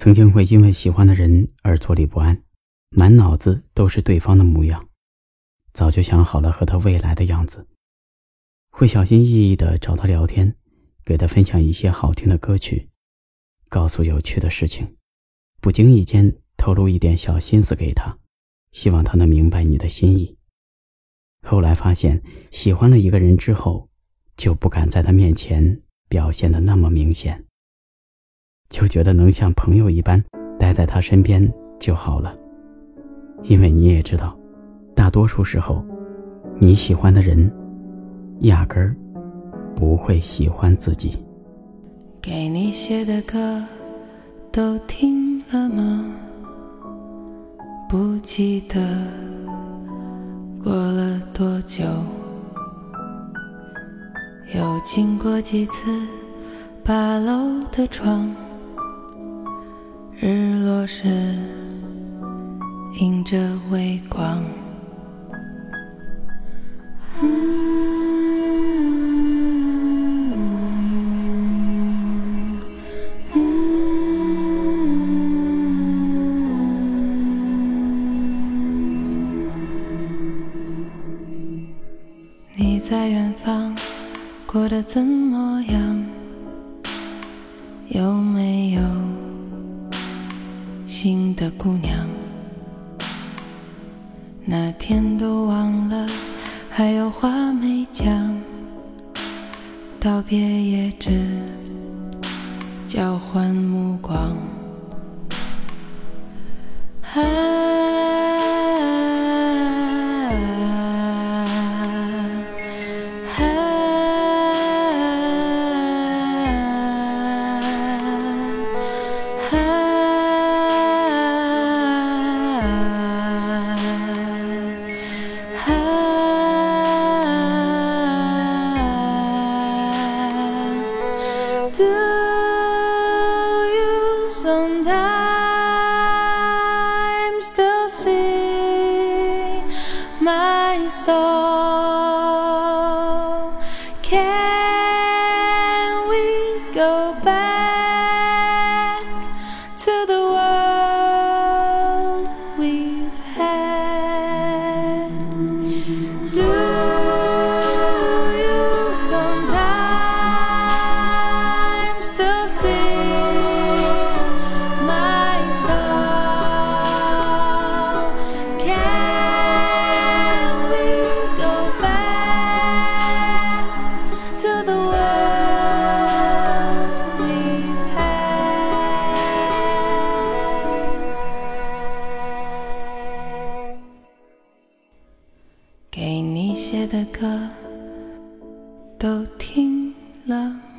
曾经会因为喜欢的人而坐立不安，满脑子都是对方的模样，早就想好了和他未来的样子。会小心翼翼地找他聊天，给他分享一些好听的歌曲，告诉有趣的事情，不经意间透露一点小心思给他，希望他能明白你的心意。后来发现，喜欢了一个人之后，就不敢在他面前表现的那么明显。就觉得能像朋友一般待在他身边就好了，因为你也知道，大多数时候，你喜欢的人，压根儿不会喜欢自己。给你写的歌都听了吗？不记得过了多久，又经过几次八楼的窗。日落时，映着微光。你在远方过得怎么样？有没有？心的姑娘，那天都忘了还有话没讲，道别也只交换目光。Ah, soul? Can we go back head. 给你写的歌都听了？